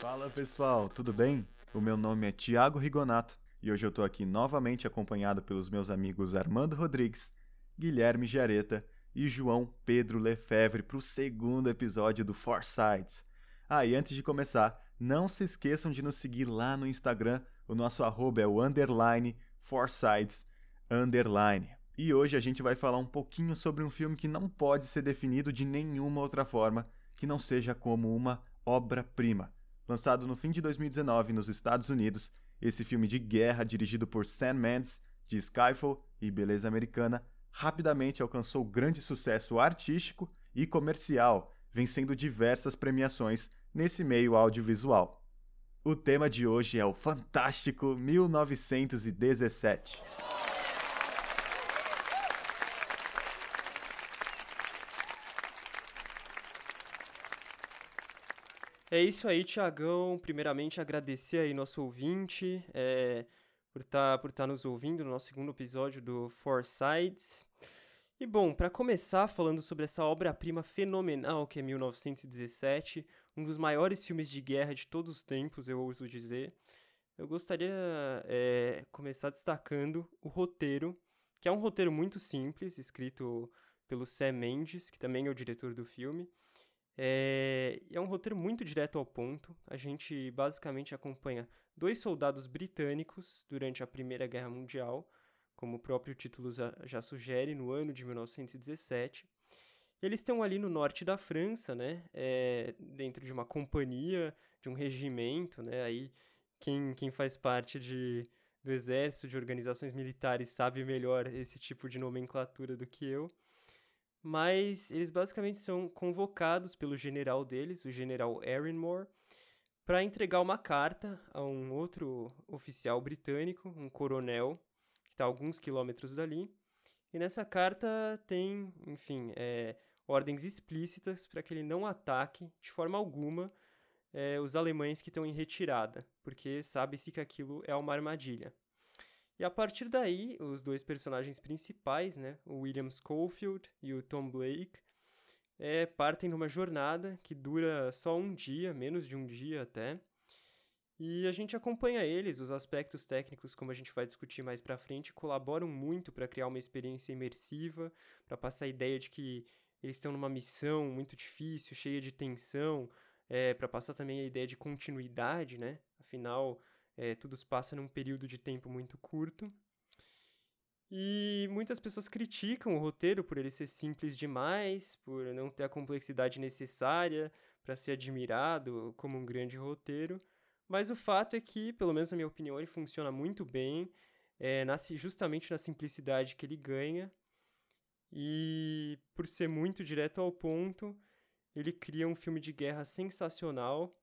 Fala pessoal, tudo bem? O meu nome é Thiago Rigonato e hoje eu tô aqui novamente acompanhado pelos meus amigos Armando Rodrigues, Guilherme Jareta e João Pedro Lefebvre para o segundo episódio do Foresights. Ah, e antes de começar, não se esqueçam de nos seguir lá no Instagram, o nosso arroba é o underline Foresights underline. E hoje a gente vai falar um pouquinho sobre um filme que não pode ser definido de nenhuma outra forma que não seja como uma obra-prima. Lançado no fim de 2019 nos Estados Unidos, esse filme de guerra dirigido por Sam Mendes, de Skyfall e Beleza Americana, rapidamente alcançou grande sucesso artístico e comercial, vencendo diversas premiações nesse meio audiovisual. O tema de hoje é o fantástico 1917. É isso aí, Tiagão. Primeiramente, agradecer aí nosso ouvinte é, por estar tá, por tá nos ouvindo no nosso segundo episódio do Four Sides. E bom, para começar falando sobre essa obra-prima fenomenal que é 1917, um dos maiores filmes de guerra de todos os tempos, eu ouso dizer, eu gostaria é, começar destacando o roteiro, que é um roteiro muito simples, escrito pelo Sam Mendes, que também é o diretor do filme, é, é um roteiro muito direto ao ponto. A gente basicamente acompanha dois soldados britânicos durante a Primeira Guerra Mundial, como o próprio título já sugere, no ano de 1917. Eles estão ali no norte da França, né? É, dentro de uma companhia, de um regimento, né? Aí quem, quem faz parte de, do exército, de organizações militares, sabe melhor esse tipo de nomenclatura do que eu. Mas eles basicamente são convocados pelo general deles, o general Erinmore, para entregar uma carta a um outro oficial britânico, um coronel, que está a alguns quilômetros dali. E nessa carta tem, enfim, é, ordens explícitas para que ele não ataque de forma alguma é, os alemães que estão em retirada, porque sabe-se que aquilo é uma armadilha. E a partir daí, os dois personagens principais, né, o William Schofield e o Tom Blake, é, partem numa jornada que dura só um dia, menos de um dia até. E a gente acompanha eles, os aspectos técnicos, como a gente vai discutir mais pra frente, colaboram muito para criar uma experiência imersiva, para passar a ideia de que eles estão numa missão muito difícil, cheia de tensão, é, para passar também a ideia de continuidade, né? Afinal, é, tudo se passa num período de tempo muito curto. E muitas pessoas criticam o roteiro por ele ser simples demais, por não ter a complexidade necessária para ser admirado como um grande roteiro. Mas o fato é que, pelo menos na minha opinião, ele funciona muito bem, é, nasce justamente na simplicidade que ele ganha. E por ser muito direto ao ponto, ele cria um filme de guerra sensacional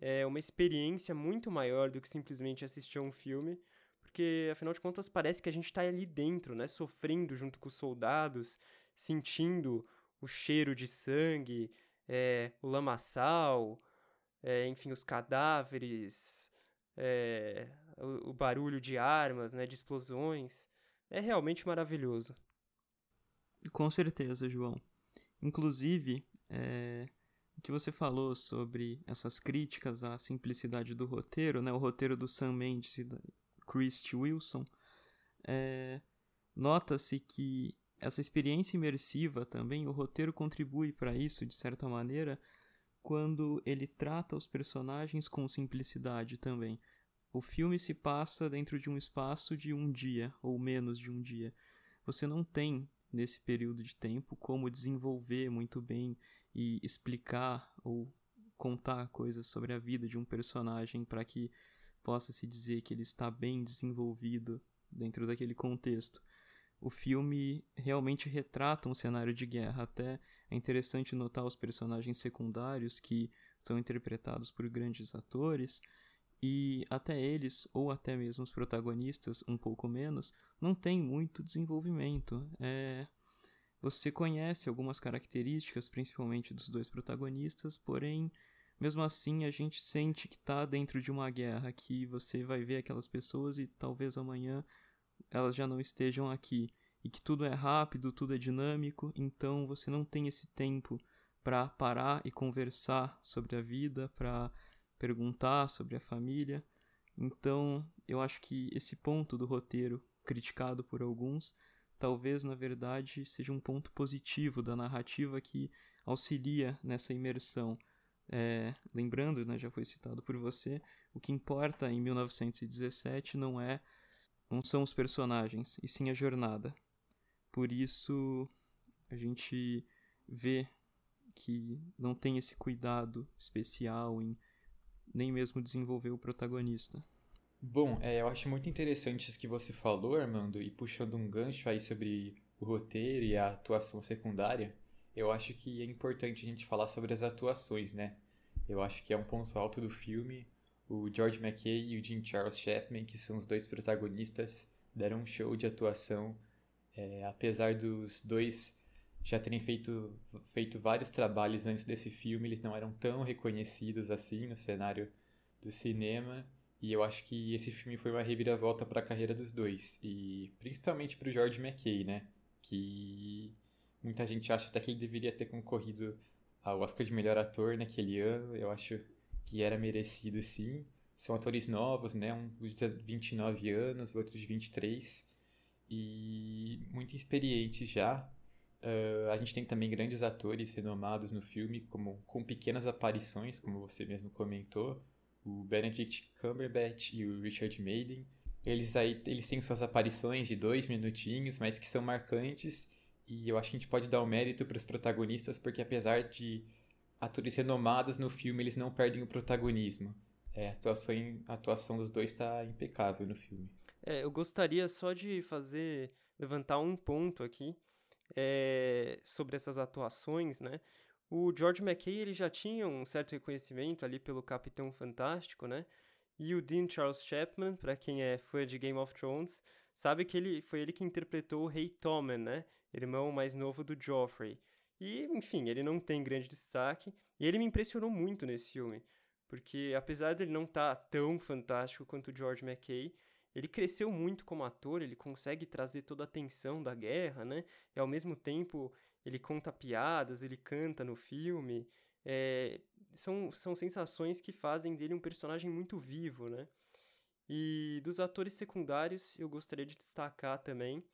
é uma experiência muito maior do que simplesmente assistir a um filme, porque afinal de contas parece que a gente está ali dentro, né, sofrendo junto com os soldados, sentindo o cheiro de sangue, é, o lamaçal, é, enfim, os cadáveres, é, o, o, barulho de armas, né, de explosões. É realmente maravilhoso. Com certeza, João. Inclusive, é, que você falou sobre essas críticas à simplicidade do roteiro, né? O roteiro do Sam Mendes e da Christy Wilson, é, nota-se que essa experiência imersiva também, o roteiro contribui para isso de certa maneira, quando ele trata os personagens com simplicidade também. O filme se passa dentro de um espaço de um dia ou menos de um dia. Você não tem nesse período de tempo como desenvolver muito bem e explicar ou contar coisas sobre a vida de um personagem para que possa se dizer que ele está bem desenvolvido dentro daquele contexto. O filme realmente retrata um cenário de guerra, até é interessante notar os personagens secundários que são interpretados por grandes atores e até eles, ou até mesmo os protagonistas, um pouco menos, não têm muito desenvolvimento. É... Você conhece algumas características, principalmente dos dois protagonistas, porém, mesmo assim, a gente sente que está dentro de uma guerra, que você vai ver aquelas pessoas e talvez amanhã elas já não estejam aqui. E que tudo é rápido, tudo é dinâmico, então você não tem esse tempo para parar e conversar sobre a vida, para perguntar sobre a família. Então, eu acho que esse ponto do roteiro, criticado por alguns, talvez na verdade seja um ponto positivo da narrativa que auxilia nessa imersão. É, lembrando, né, já foi citado por você, o que importa em 1917 não é não são os personagens, e sim a jornada. Por isso a gente vê que não tem esse cuidado especial em nem mesmo desenvolver o protagonista. Bom, é, eu acho muito interessante isso que você falou, Armando, e puxando um gancho aí sobre o roteiro e a atuação secundária, eu acho que é importante a gente falar sobre as atuações, né? Eu acho que é um ponto alto do filme. O George McKay e o Jim Charles Chapman, que são os dois protagonistas, deram um show de atuação. É, apesar dos dois já terem feito, feito vários trabalhos antes desse filme, eles não eram tão reconhecidos assim no cenário do cinema. E eu acho que esse filme foi uma reviravolta para a carreira dos dois. E principalmente para o George McKay, né? Que muita gente acha até que ele deveria ter concorrido ao Oscar de melhor ator naquele ano. Eu acho que era merecido sim. São atores novos, né? Um de 29 anos, outro de 23. E muito experientes já. Uh, a gente tem também grandes atores renomados no filme, como com pequenas aparições, como você mesmo comentou, o Benedict Cumberbatch e o Richard Madden. Eles aí eles têm suas aparições de dois minutinhos, mas que são marcantes. E eu acho que a gente pode dar o um mérito para os protagonistas, porque apesar de atores renomados no filme, eles não perdem o protagonismo. É, a, atuação, a atuação dos dois está impecável no filme. É, eu gostaria só de fazer levantar um ponto aqui é, sobre essas atuações, né? O George McKay ele já tinha um certo reconhecimento ali pelo Capitão Fantástico, né? E o Dean Charles Chapman, para quem é fã de Game of Thrones, sabe que ele foi ele que interpretou o Rei Tommen, né? Irmão mais novo do Joffrey. E, enfim, ele não tem grande destaque. E ele me impressionou muito nesse filme. Porque, apesar dele não estar tá tão fantástico quanto o George McKay, ele cresceu muito como ator, ele consegue trazer toda a tensão da guerra, né? E ao mesmo tempo ele conta piadas, ele canta no filme. É, são, são sensações que fazem dele um personagem muito vivo, né? E dos atores secundários, eu gostaria de destacar também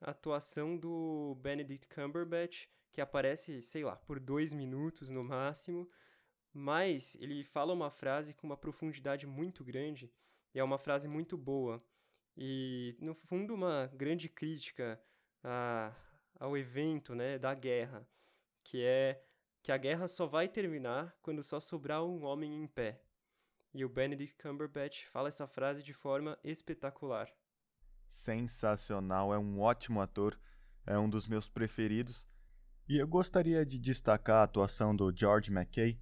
a atuação do Benedict Cumberbatch, que aparece, sei lá, por dois minutos no máximo, mas ele fala uma frase com uma profundidade muito grande e é uma frase muito boa. E, no fundo, uma grande crítica a, ao evento né, da guerra, que é que a guerra só vai terminar quando só sobrar um homem em pé. E o Benedict Cumberbatch fala essa frase de forma espetacular. Sensacional, é um ótimo ator, é um dos meus preferidos. E eu gostaria de destacar a atuação do George McKay,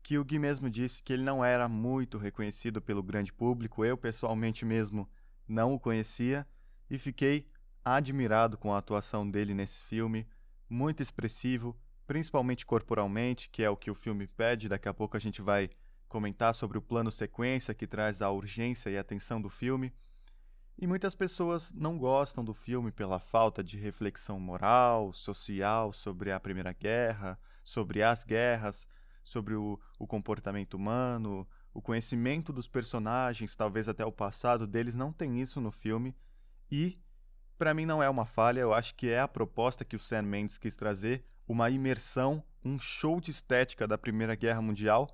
que o Gui mesmo disse que ele não era muito reconhecido pelo grande público. Eu, pessoalmente mesmo, não o conhecia e fiquei admirado com a atuação dele nesse filme, muito expressivo, principalmente corporalmente, que é o que o filme pede. Daqui a pouco a gente vai comentar sobre o plano sequência que traz a urgência e a tensão do filme. E muitas pessoas não gostam do filme pela falta de reflexão moral, social sobre a Primeira Guerra, sobre as guerras, sobre o, o comportamento humano, o conhecimento dos personagens, talvez até o passado deles, não tem isso no filme. E, para mim, não é uma falha, eu acho que é a proposta que o Sam Mendes quis trazer uma imersão, um show de estética da Primeira Guerra Mundial.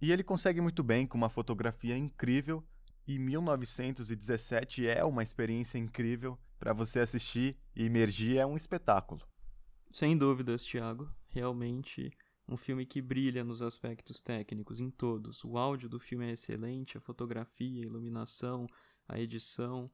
E ele consegue muito bem com uma fotografia incrível. E 1917 é uma experiência incrível para você assistir e imergir, é um espetáculo. Sem dúvidas, Thiago. Realmente um filme que brilha nos aspectos técnicos, em todos. O áudio do filme é excelente, a fotografia, a iluminação, a edição,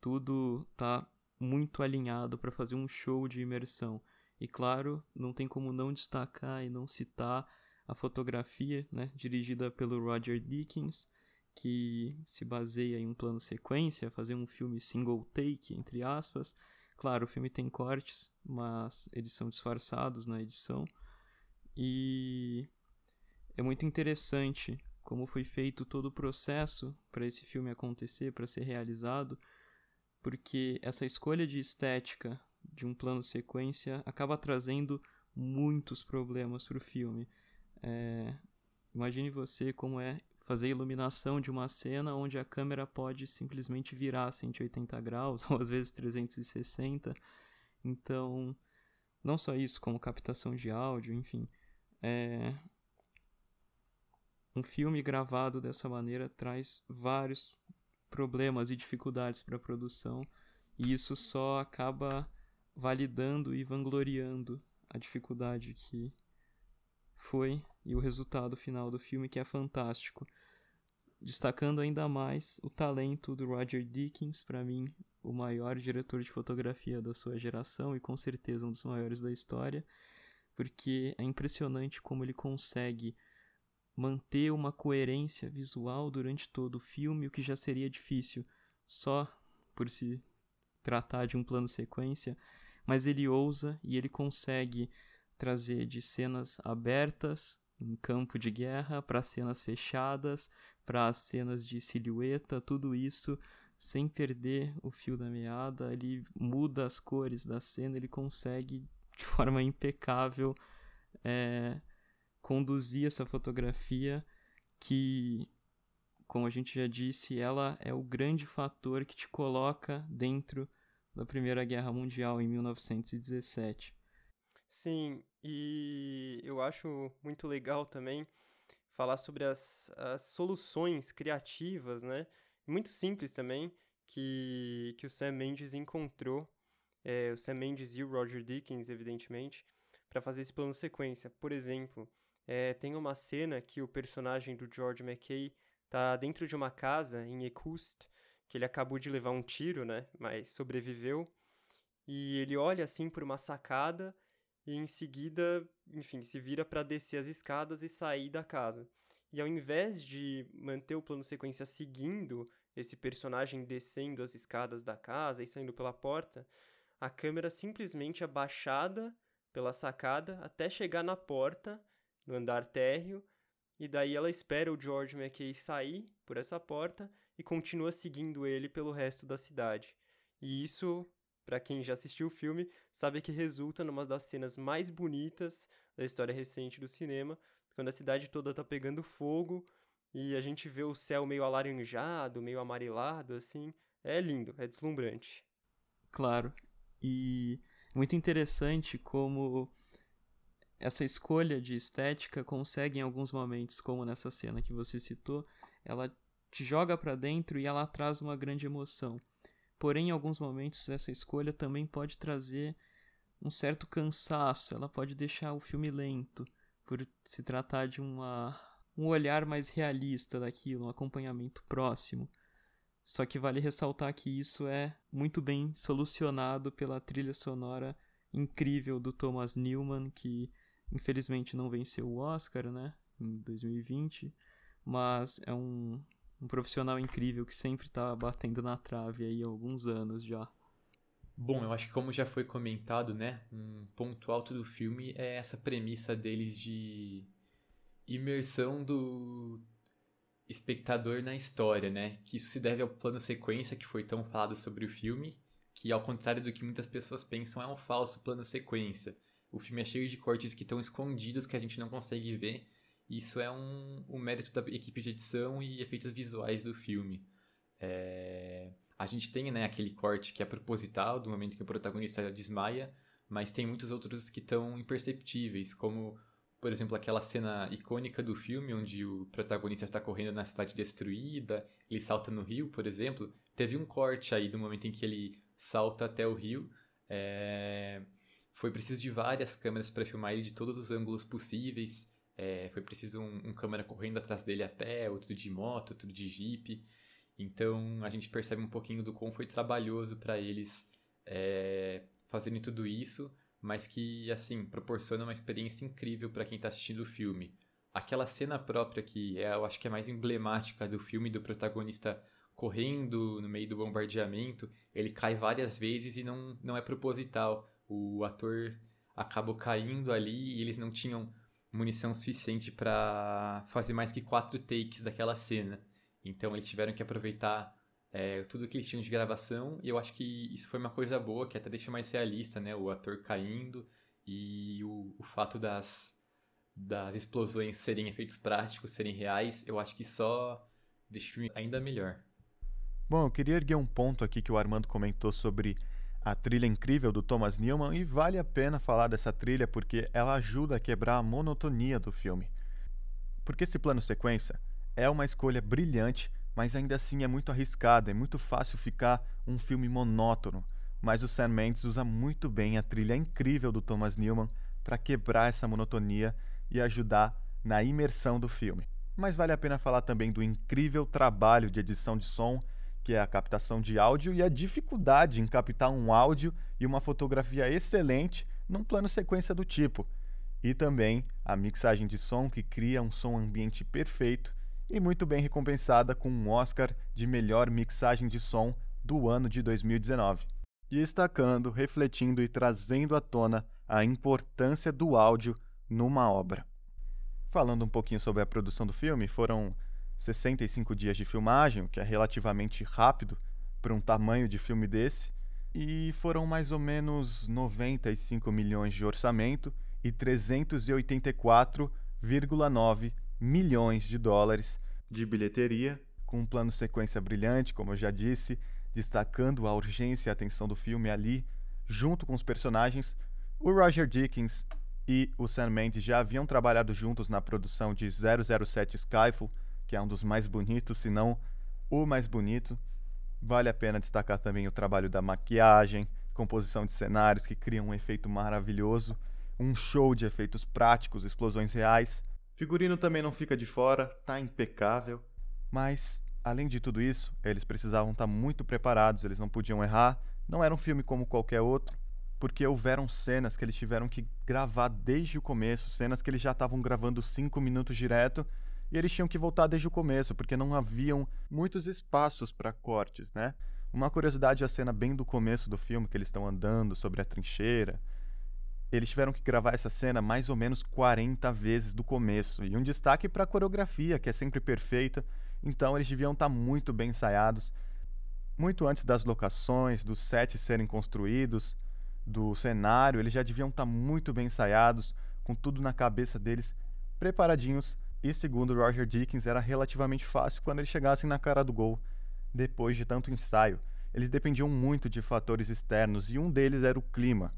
tudo tá muito alinhado para fazer um show de imersão. E claro, não tem como não destacar e não citar a fotografia, né, dirigida pelo Roger Deakins, que se baseia em um plano sequência, fazer um filme single take, entre aspas. Claro, o filme tem cortes, mas eles são disfarçados na edição. E é muito interessante como foi feito todo o processo para esse filme acontecer, para ser realizado, porque essa escolha de estética de um plano sequência acaba trazendo muitos problemas para o filme. É, imagine você como é fazer iluminação de uma cena onde a câmera pode simplesmente virar 180 graus ou às vezes 360. Então, não só isso, como captação de áudio, enfim. É... Um filme gravado dessa maneira traz vários problemas e dificuldades para a produção, e isso só acaba validando e vangloriando a dificuldade que foi e o resultado final do filme que é fantástico. Destacando ainda mais o talento do Roger Dickens, para mim, o maior diretor de fotografia da sua geração e com certeza um dos maiores da história, porque é impressionante como ele consegue manter uma coerência visual durante todo o filme, o que já seria difícil só por se tratar de um plano sequência, mas ele ousa e ele consegue trazer de cenas abertas em campo de guerra para cenas fechadas, para cenas de silhueta, tudo isso sem perder o fio da meada, ele muda as cores da cena, ele consegue de forma impecável é, conduzir essa fotografia que, como a gente já disse, ela é o grande fator que te coloca dentro da Primeira Guerra Mundial em 1917. Sim, e eu acho muito legal também falar sobre as, as soluções criativas, né? Muito simples também, que, que o Sam Mendes encontrou, é, o Sam Mendes e o Roger Dickens, evidentemente, para fazer esse plano sequência. Por exemplo, é, tem uma cena que o personagem do George McKay tá dentro de uma casa em Ekust, que ele acabou de levar um tiro, né? Mas sobreviveu. E ele olha assim por uma sacada e em seguida, enfim, se vira para descer as escadas e sair da casa. E ao invés de manter o plano sequência seguindo esse personagem descendo as escadas da casa e saindo pela porta, a câmera simplesmente é baixada pela sacada até chegar na porta, no andar térreo, e daí ela espera o George McKay sair por essa porta e continua seguindo ele pelo resto da cidade. E isso para quem já assistiu o filme, sabe que resulta numa das cenas mais bonitas da história recente do cinema, quando a cidade toda tá pegando fogo e a gente vê o céu meio alaranjado, meio amarelado, assim. É lindo, é deslumbrante. Claro. E muito interessante como essa escolha de estética consegue em alguns momentos, como nessa cena que você citou, ela te joga para dentro e ela traz uma grande emoção. Porém, em alguns momentos, essa escolha também pode trazer um certo cansaço, ela pode deixar o filme lento, por se tratar de uma, um olhar mais realista daquilo, um acompanhamento próximo. Só que vale ressaltar que isso é muito bem solucionado pela trilha sonora incrível do Thomas Newman, que infelizmente não venceu o Oscar, né, em 2020, mas é um, um profissional incrível que sempre tá batendo na trave aí há alguns anos já. Bom, eu acho que como já foi comentado, né, um ponto alto do filme é essa premissa deles de imersão do espectador na história, né? Que isso se deve ao plano sequência que foi tão falado sobre o filme, que ao contrário do que muitas pessoas pensam, é um falso plano sequência. O filme é cheio de cortes que estão escondidos que a gente não consegue ver isso é um, um mérito da equipe de edição e efeitos visuais do filme. É... A gente tem né, aquele corte que é proposital, do momento que o protagonista desmaia, mas tem muitos outros que estão imperceptíveis, como, por exemplo, aquela cena icônica do filme onde o protagonista está correndo na cidade destruída, ele salta no rio, por exemplo. Teve um corte aí do momento em que ele salta até o rio. É... Foi preciso de várias câmeras para filmar ele de todos os ângulos possíveis. É, foi preciso um, um, câmera correndo atrás dele a pé, outro de moto, outro de jeep. Então a gente percebe um pouquinho do quão foi trabalhoso para eles é, fazerem tudo isso, mas que assim proporciona uma experiência incrível para quem está assistindo o filme. Aquela cena própria que é, eu acho que é mais emblemática do filme do protagonista correndo no meio do bombardeamento, ele cai várias vezes e não, não é proposital. O ator acabou caindo ali e eles não tinham munição suficiente para fazer mais que quatro takes daquela cena. Então eles tiveram que aproveitar é, tudo que eles tinham de gravação e eu acho que isso foi uma coisa boa, que até deixa mais realista, né? O ator caindo e o, o fato das, das explosões serem efeitos práticos, serem reais, eu acho que só deixa o filme ainda melhor. Bom, eu queria erguer um ponto aqui que o Armando comentou sobre a trilha incrível do Thomas Newman e vale a pena falar dessa trilha porque ela ajuda a quebrar a monotonia do filme. Porque esse plano sequência é uma escolha brilhante, mas ainda assim é muito arriscada, é muito fácil ficar um filme monótono. Mas o Sam Mendes usa muito bem a trilha incrível do Thomas Newman para quebrar essa monotonia e ajudar na imersão do filme. Mas vale a pena falar também do incrível trabalho de edição de som que é a captação de áudio e a dificuldade em captar um áudio e uma fotografia excelente num plano sequência do tipo. E também a mixagem de som que cria um som ambiente perfeito e muito bem recompensada com um Oscar de melhor mixagem de som do ano de 2019. Destacando, refletindo e trazendo à tona a importância do áudio numa obra. Falando um pouquinho sobre a produção do filme, foram 65 dias de filmagem, o que é relativamente rápido para um tamanho de filme desse, e foram mais ou menos 95 milhões de orçamento e 384,9 milhões de dólares de bilheteria, com um plano sequência brilhante, como eu já disse, destacando a urgência e a atenção do filme ali, junto com os personagens. O Roger Dickens e o Sam Mendes já haviam trabalhado juntos na produção de 007 Skyfall, que é um dos mais bonitos, se não o mais bonito. Vale a pena destacar também o trabalho da maquiagem, composição de cenários que criam um efeito maravilhoso, um show de efeitos práticos, explosões reais. Figurino também não fica de fora, tá impecável. Mas, além de tudo isso, eles precisavam estar tá muito preparados, eles não podiam errar. Não era um filme como qualquer outro, porque houveram cenas que eles tiveram que gravar desde o começo, cenas que eles já estavam gravando cinco minutos direto e eles tinham que voltar desde o começo, porque não haviam muitos espaços para cortes, né? Uma curiosidade é a cena bem do começo do filme, que eles estão andando sobre a trincheira. Eles tiveram que gravar essa cena mais ou menos 40 vezes do começo. E um destaque para a coreografia, que é sempre perfeita. Então eles deviam estar tá muito bem ensaiados. Muito antes das locações, dos sets serem construídos, do cenário, eles já deviam estar tá muito bem ensaiados, com tudo na cabeça deles, preparadinhos e segundo Roger Dickens, era relativamente fácil quando eles chegassem na cara do gol, depois de tanto ensaio. Eles dependiam muito de fatores externos e um deles era o clima.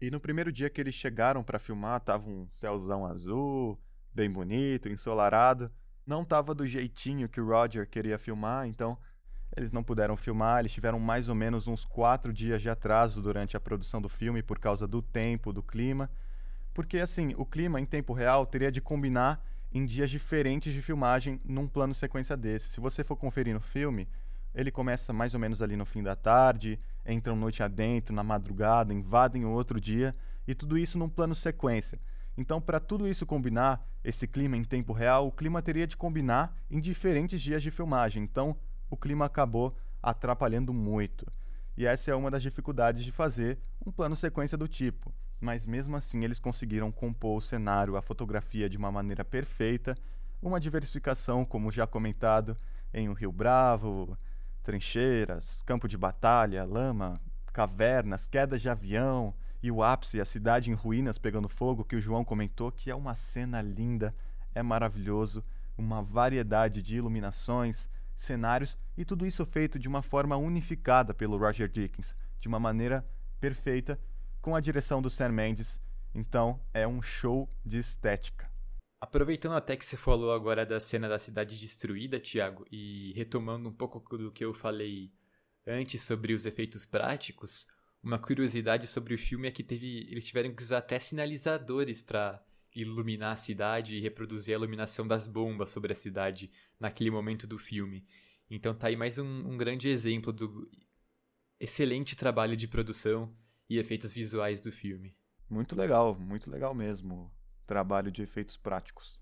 E no primeiro dia que eles chegaram para filmar, tava um céuzão azul, bem bonito, ensolarado. Não tava do jeitinho que o Roger queria filmar, então eles não puderam filmar. Eles tiveram mais ou menos uns quatro dias de atraso durante a produção do filme por causa do tempo, do clima. Porque assim, o clima em tempo real teria de combinar em dias diferentes de filmagem num plano sequência desse. Se você for conferir no filme, ele começa mais ou menos ali no fim da tarde, entram noite adentro, na madrugada, invadem o outro dia, e tudo isso num plano sequência. Então, para tudo isso combinar, esse clima em tempo real, o clima teria de combinar em diferentes dias de filmagem. Então, o clima acabou atrapalhando muito. E essa é uma das dificuldades de fazer um plano sequência do tipo mas mesmo assim eles conseguiram compor o cenário, a fotografia de uma maneira perfeita, uma diversificação, como já comentado, em o Rio Bravo, trincheiras, campo de batalha, lama, cavernas, quedas de avião e o ápice, a cidade em ruínas pegando fogo, que o João comentou, que é uma cena linda, é maravilhoso, uma variedade de iluminações, cenários e tudo isso feito de uma forma unificada pelo Roger Dickens, de uma maneira perfeita com a direção do Sam Mendes. Então é um show de estética. Aproveitando até que você falou agora da cena da cidade destruída, Thiago, e retomando um pouco do que eu falei antes sobre os efeitos práticos, uma curiosidade sobre o filme é que teve, eles tiveram que usar até sinalizadores para iluminar a cidade e reproduzir a iluminação das bombas sobre a cidade naquele momento do filme. Então tá aí mais um, um grande exemplo do excelente trabalho de produção e efeitos visuais do filme. Muito legal, muito legal mesmo. Trabalho de efeitos práticos.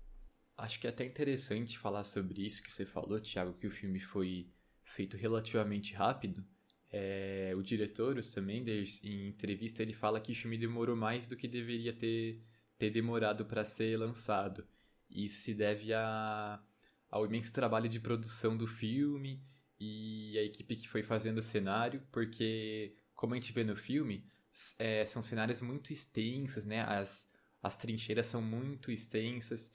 Acho que é até interessante falar sobre isso que você falou, Thiago, que o filme foi feito relativamente rápido. É, o diretor, o Sam Mendes, em entrevista, ele fala que o filme demorou mais do que deveria ter, ter demorado para ser lançado. Isso se deve a, ao imenso trabalho de produção do filme e a equipe que foi fazendo o cenário, porque, como a gente vê no filme, é, são cenários muito extensos, né? As, as trincheiras são muito extensas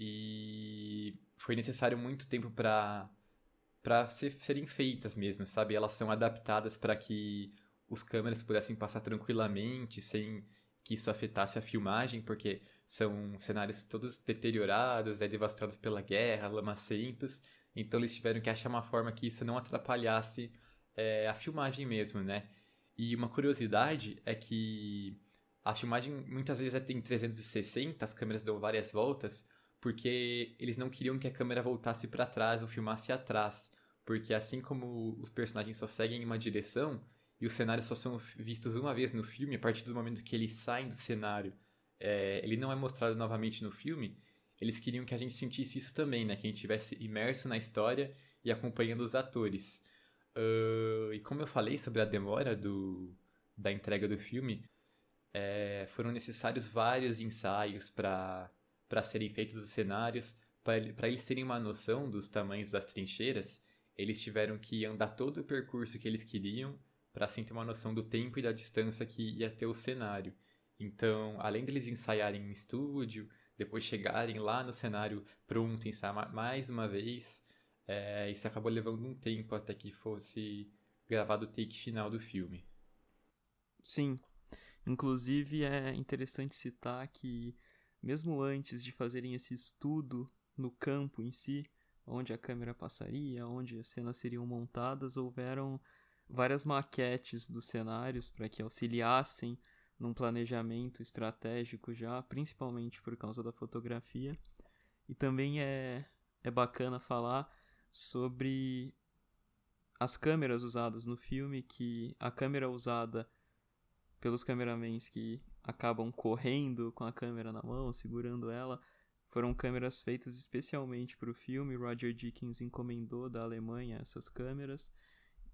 e foi necessário muito tempo para para ser, serem feitas mesmo, sabe? Elas são adaptadas para que os câmeras pudessem passar tranquilamente, sem que isso afetasse a filmagem, porque são cenários todos deteriorados, é, devastados pela guerra, lamacentos, então eles tiveram que achar uma forma que isso não atrapalhasse é, a filmagem mesmo, né? E uma curiosidade é que a filmagem muitas vezes é em 360, as câmeras dão várias voltas, porque eles não queriam que a câmera voltasse para trás ou filmasse atrás, porque assim como os personagens só seguem em uma direção e os cenários só são vistos uma vez no filme, a partir do momento que eles saem do cenário, é, ele não é mostrado novamente no filme, eles queriam que a gente sentisse isso também, né? Que a gente estivesse imerso na história e acompanhando os atores. Uh, e como eu falei sobre a demora do, da entrega do filme, é, foram necessários vários ensaios para serem feitos os cenários, para eles terem uma noção dos tamanhos das trincheiras, eles tiveram que andar todo o percurso que eles queriam para assim ter uma noção do tempo e da distância que ia ter o cenário. Então, além deles ensaiarem em estúdio, depois chegarem lá no cenário pronto, ensaiar mais uma vez, é, isso acabou levando um tempo até que fosse gravado o take final do filme. Sim. Inclusive é interessante citar que mesmo antes de fazerem esse estudo no campo em si, onde a câmera passaria, onde as cenas seriam montadas, houveram várias maquetes dos cenários para que auxiliassem num planejamento estratégico já, principalmente por causa da fotografia. E também é, é bacana falar sobre as câmeras usadas no filme, que a câmera usada pelos cameramans que acabam correndo com a câmera na mão, segurando ela, foram câmeras feitas especialmente para o filme. Roger Dickens encomendou da Alemanha essas câmeras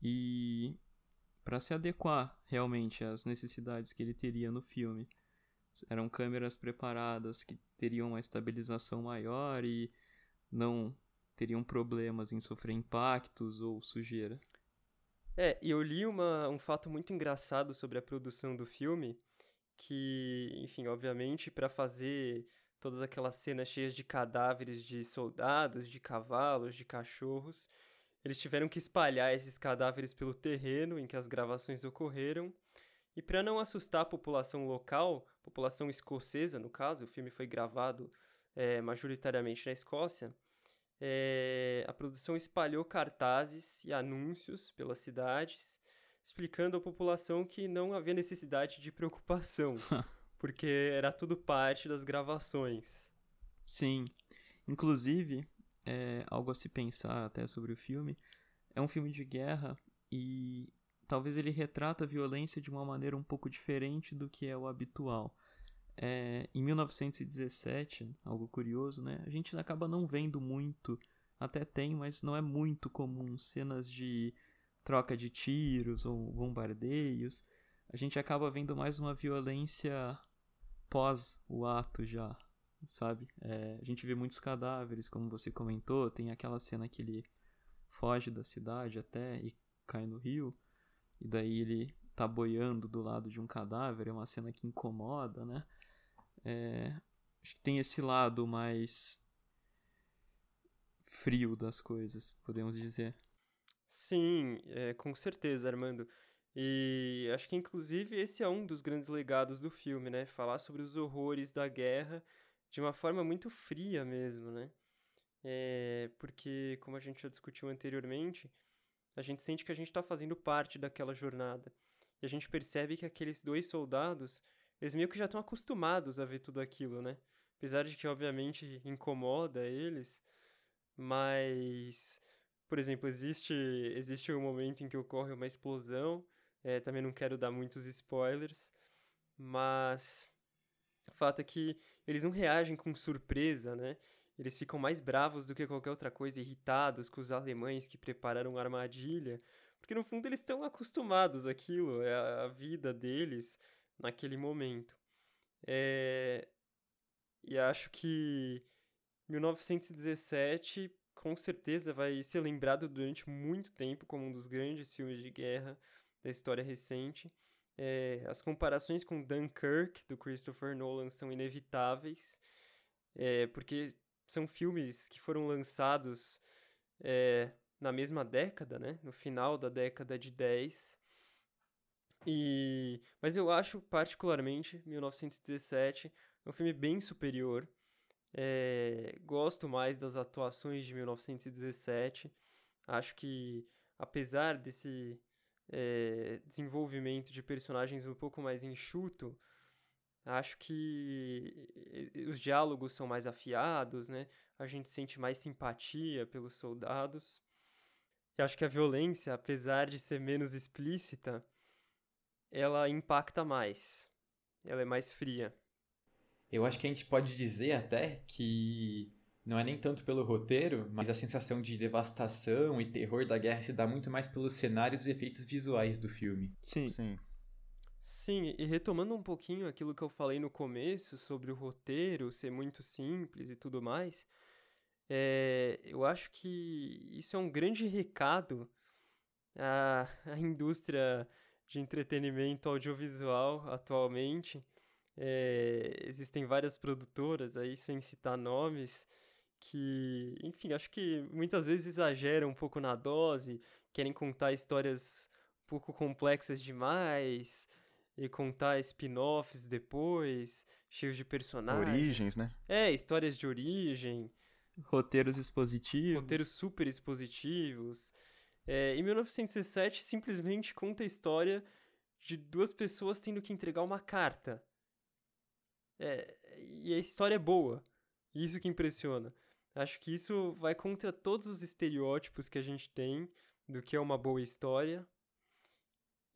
e para se adequar realmente às necessidades que ele teria no filme. Eram câmeras preparadas que teriam uma estabilização maior e não teriam problemas em sofrer impactos ou sujeira. É, e eu li uma, um fato muito engraçado sobre a produção do filme, que, enfim, obviamente, para fazer todas aquelas cenas cheias de cadáveres de soldados, de cavalos, de cachorros, eles tiveram que espalhar esses cadáveres pelo terreno em que as gravações ocorreram. E para não assustar a população local, população escocesa no caso, o filme foi gravado é, majoritariamente na Escócia, é, a produção espalhou cartazes e anúncios pelas cidades, explicando à população que não havia necessidade de preocupação, porque era tudo parte das gravações. Sim. Inclusive, é algo a se pensar até sobre o filme. É um filme de guerra e talvez ele retrata a violência de uma maneira um pouco diferente do que é o habitual. É, em 1917, algo curioso, né? A gente acaba não vendo muito, até tem, mas não é muito comum cenas de troca de tiros ou bombardeios. A gente acaba vendo mais uma violência pós o ato já, sabe? É, a gente vê muitos cadáveres, como você comentou, tem aquela cena que ele foge da cidade até e cai no rio, e daí ele tá boiando do lado de um cadáver, é uma cena que incomoda, né? É, acho que tem esse lado mais frio das coisas, podemos dizer. Sim, é, com certeza, Armando. E acho que inclusive esse é um dos grandes legados do filme, né? Falar sobre os horrores da guerra de uma forma muito fria mesmo, né? É, porque, como a gente já discutiu anteriormente, a gente sente que a gente está fazendo parte daquela jornada. E a gente percebe que aqueles dois soldados, eles meio que já estão acostumados a ver tudo aquilo, né? Apesar de que, obviamente, incomoda eles, mas, por exemplo, existe, existe um momento em que ocorre uma explosão, é, também não quero dar muitos spoilers, mas o fato é que eles não reagem com surpresa, né? Eles ficam mais bravos do que qualquer outra coisa, irritados com os alemães que prepararam uma armadilha, porque no fundo eles estão acostumados àquilo, é a vida deles naquele momento. É... E acho que 1917 com certeza vai ser lembrado durante muito tempo como um dos grandes filmes de guerra da história recente. É, as comparações com Dunkirk, do Christopher Nolan, são inevitáveis, é, porque são filmes que foram lançados é, na mesma década, né? No final da década de 10. E... Mas eu acho, particularmente, 1917 é um filme bem superior. É... Gosto mais das atuações de 1917. Acho que, apesar desse é... desenvolvimento de personagens um pouco mais enxuto, acho que os diálogos são mais afiados, né? A gente sente mais simpatia pelos soldados. E acho que a violência, apesar de ser menos explícita, ela impacta mais. Ela é mais fria. Eu acho que a gente pode dizer até que não é nem tanto pelo roteiro, mas a sensação de devastação e terror da guerra se dá muito mais pelos cenários e efeitos visuais do filme. Sim. Sim. Sim, e retomando um pouquinho aquilo que eu falei no começo sobre o roteiro ser muito simples e tudo mais, é, eu acho que isso é um grande recado à, à indústria de entretenimento audiovisual atualmente. É, existem várias produtoras aí, sem citar nomes, que, enfim, acho que muitas vezes exageram um pouco na dose, querem contar histórias um pouco complexas demais e contar spin-offs depois, cheios de personagens. Origens, né? É, histórias de origem. Roteiros expositivos. Roteiros super expositivos. É, em 1917, simplesmente conta a história de duas pessoas tendo que entregar uma carta. É, e a história é boa. Isso que impressiona. Acho que isso vai contra todos os estereótipos que a gente tem do que é uma boa história.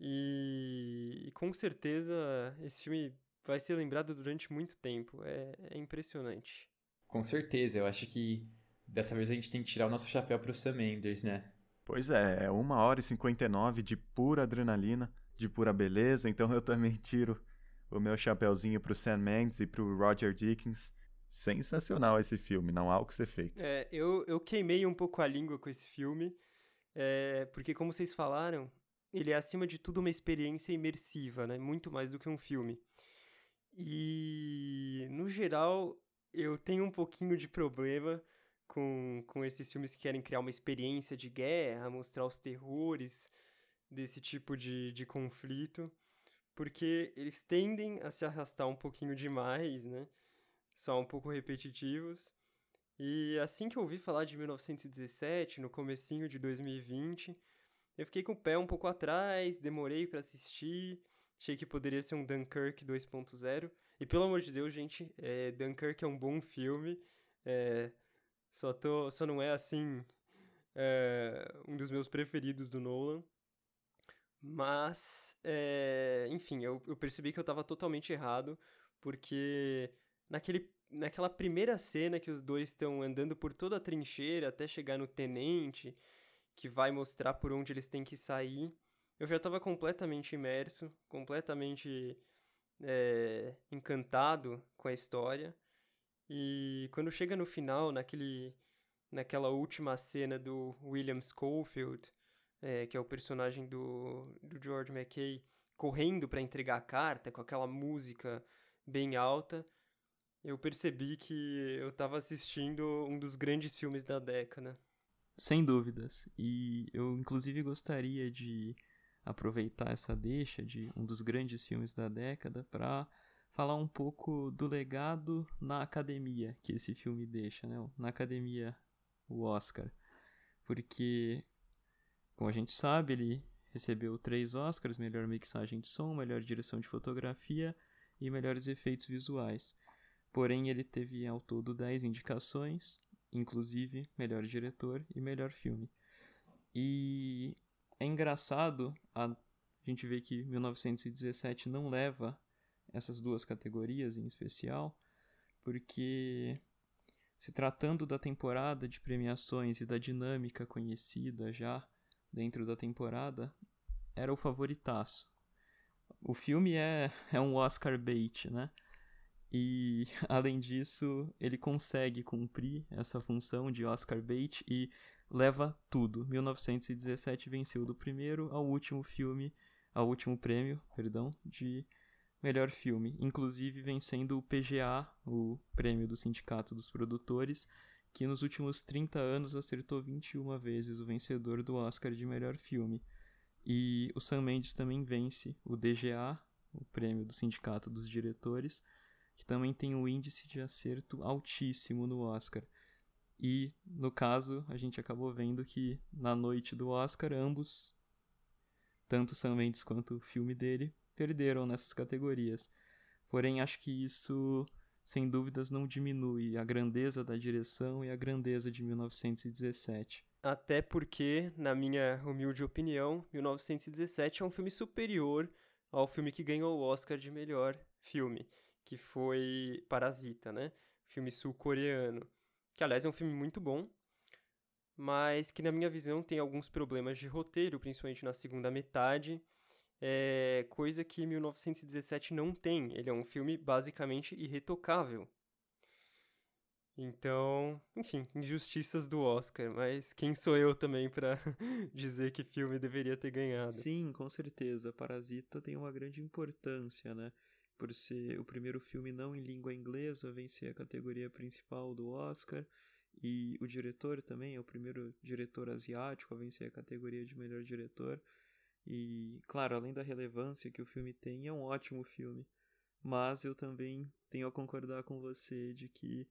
E, e com certeza esse filme vai ser lembrado durante muito tempo. É, é impressionante. Com certeza, eu acho que dessa vez a gente tem que tirar o nosso chapéu pro Sam Mendes, né? Pois é, é 1 hora e 59 de pura adrenalina, de pura beleza, então eu também tiro o meu chapéuzinho pro Sam Mendes e pro Roger Dickens. Sensacional esse filme, não há o que ser feito. É, eu, eu queimei um pouco a língua com esse filme, é, porque como vocês falaram, ele é acima de tudo uma experiência imersiva, né? Muito mais do que um filme. E, no geral, eu tenho um pouquinho de problema com, com esses filmes que querem criar uma experiência de guerra, mostrar os terrores desse tipo de, de conflito, porque eles tendem a se arrastar um pouquinho demais, né? São um pouco repetitivos. E assim que eu ouvi falar de 1917, no comecinho de 2020, eu fiquei com o pé um pouco atrás, demorei para assistir, achei que poderia ser um Dunkirk 2.0. E pelo amor de Deus, gente, é, Dunkirk é um bom filme. É, só, tô, só não é assim é, um dos meus preferidos do Nolan. Mas, é, enfim, eu, eu percebi que eu estava totalmente errado, porque naquele, naquela primeira cena que os dois estão andando por toda a trincheira até chegar no tenente, que vai mostrar por onde eles têm que sair, eu já estava completamente imerso, completamente é, encantado com a história. E quando chega no final, naquele, naquela última cena do William Schofield, é, que é o personagem do, do George McKay, correndo para entregar a carta com aquela música bem alta, eu percebi que eu estava assistindo um dos grandes filmes da década. Sem dúvidas. E eu, inclusive, gostaria de aproveitar essa deixa de um dos grandes filmes da década para falar um pouco do legado na academia que esse filme deixa, né? Na academia, o Oscar. Porque, como a gente sabe, ele recebeu três Oscars: melhor mixagem de som, melhor direção de fotografia e melhores efeitos visuais. Porém, ele teve ao todo 10 indicações, inclusive melhor diretor e melhor filme. E é engraçado a gente ver que 1917 não leva essas duas categorias em especial, porque se tratando da temporada de premiações e da dinâmica conhecida já dentro da temporada, era o favoritaço. O filme é, é um Oscar bait, né? E, além disso, ele consegue cumprir essa função de Oscar bait e leva tudo. 1917 venceu do primeiro ao último filme ao último prêmio, perdão, de melhor filme, inclusive vencendo o PGA, o prêmio do Sindicato dos Produtores, que nos últimos 30 anos acertou 21 vezes o vencedor do Oscar de melhor filme. E o Sam Mendes também vence o DGA, o prêmio do Sindicato dos Diretores, que também tem um índice de acerto altíssimo no Oscar. E, no caso, a gente acabou vendo que na noite do Oscar, ambos, tanto Sam Mendes quanto o filme dele, perderam nessas categorias. Porém, acho que isso, sem dúvidas, não diminui a grandeza da direção e a grandeza de 1917. Até porque, na minha humilde opinião, 1917 é um filme superior ao filme que ganhou o Oscar de melhor filme, que foi Parasita, né? Filme sul-coreano. Que, aliás, é um filme muito bom, mas que, na minha visão, tem alguns problemas de roteiro, principalmente na segunda metade é coisa que 1917 não tem. Ele é um filme basicamente irretocável. Então, enfim, injustiças do Oscar, mas quem sou eu também para dizer que filme deveria ter ganhado? Sim, com certeza. Parasita tem uma grande importância, né? Por ser o primeiro filme não em língua inglesa, vencer a categoria principal do Oscar. E o diretor também é o primeiro diretor asiático a vencer a categoria de melhor diretor. E, claro, além da relevância que o filme tem, é um ótimo filme. Mas eu também tenho a concordar com você de que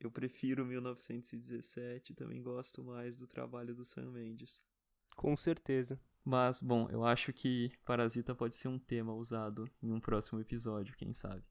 eu prefiro 1917 e também gosto mais do trabalho do Sam Mendes. Com certeza. Mas, bom, eu acho que Parasita pode ser um tema usado em um próximo episódio, quem sabe.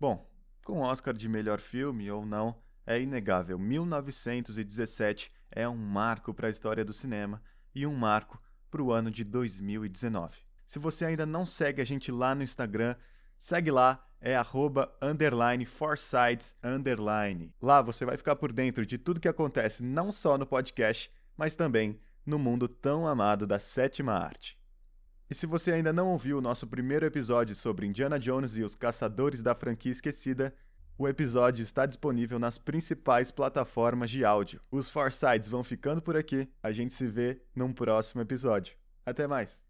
Bom, com Oscar de melhor filme ou não, é inegável. 1917 é um marco para a história do cinema e um marco para o ano de 2019. Se você ainda não segue a gente lá no Instagram, segue lá, é arroba underline forsides underline. Lá você vai ficar por dentro de tudo que acontece não só no podcast, mas também no mundo tão amado da sétima arte. E se você ainda não ouviu o nosso primeiro episódio sobre Indiana Jones e os Caçadores da Franquia Esquecida, o episódio está disponível nas principais plataformas de áudio. Os Farsides vão ficando por aqui. A gente se vê num próximo episódio. Até mais!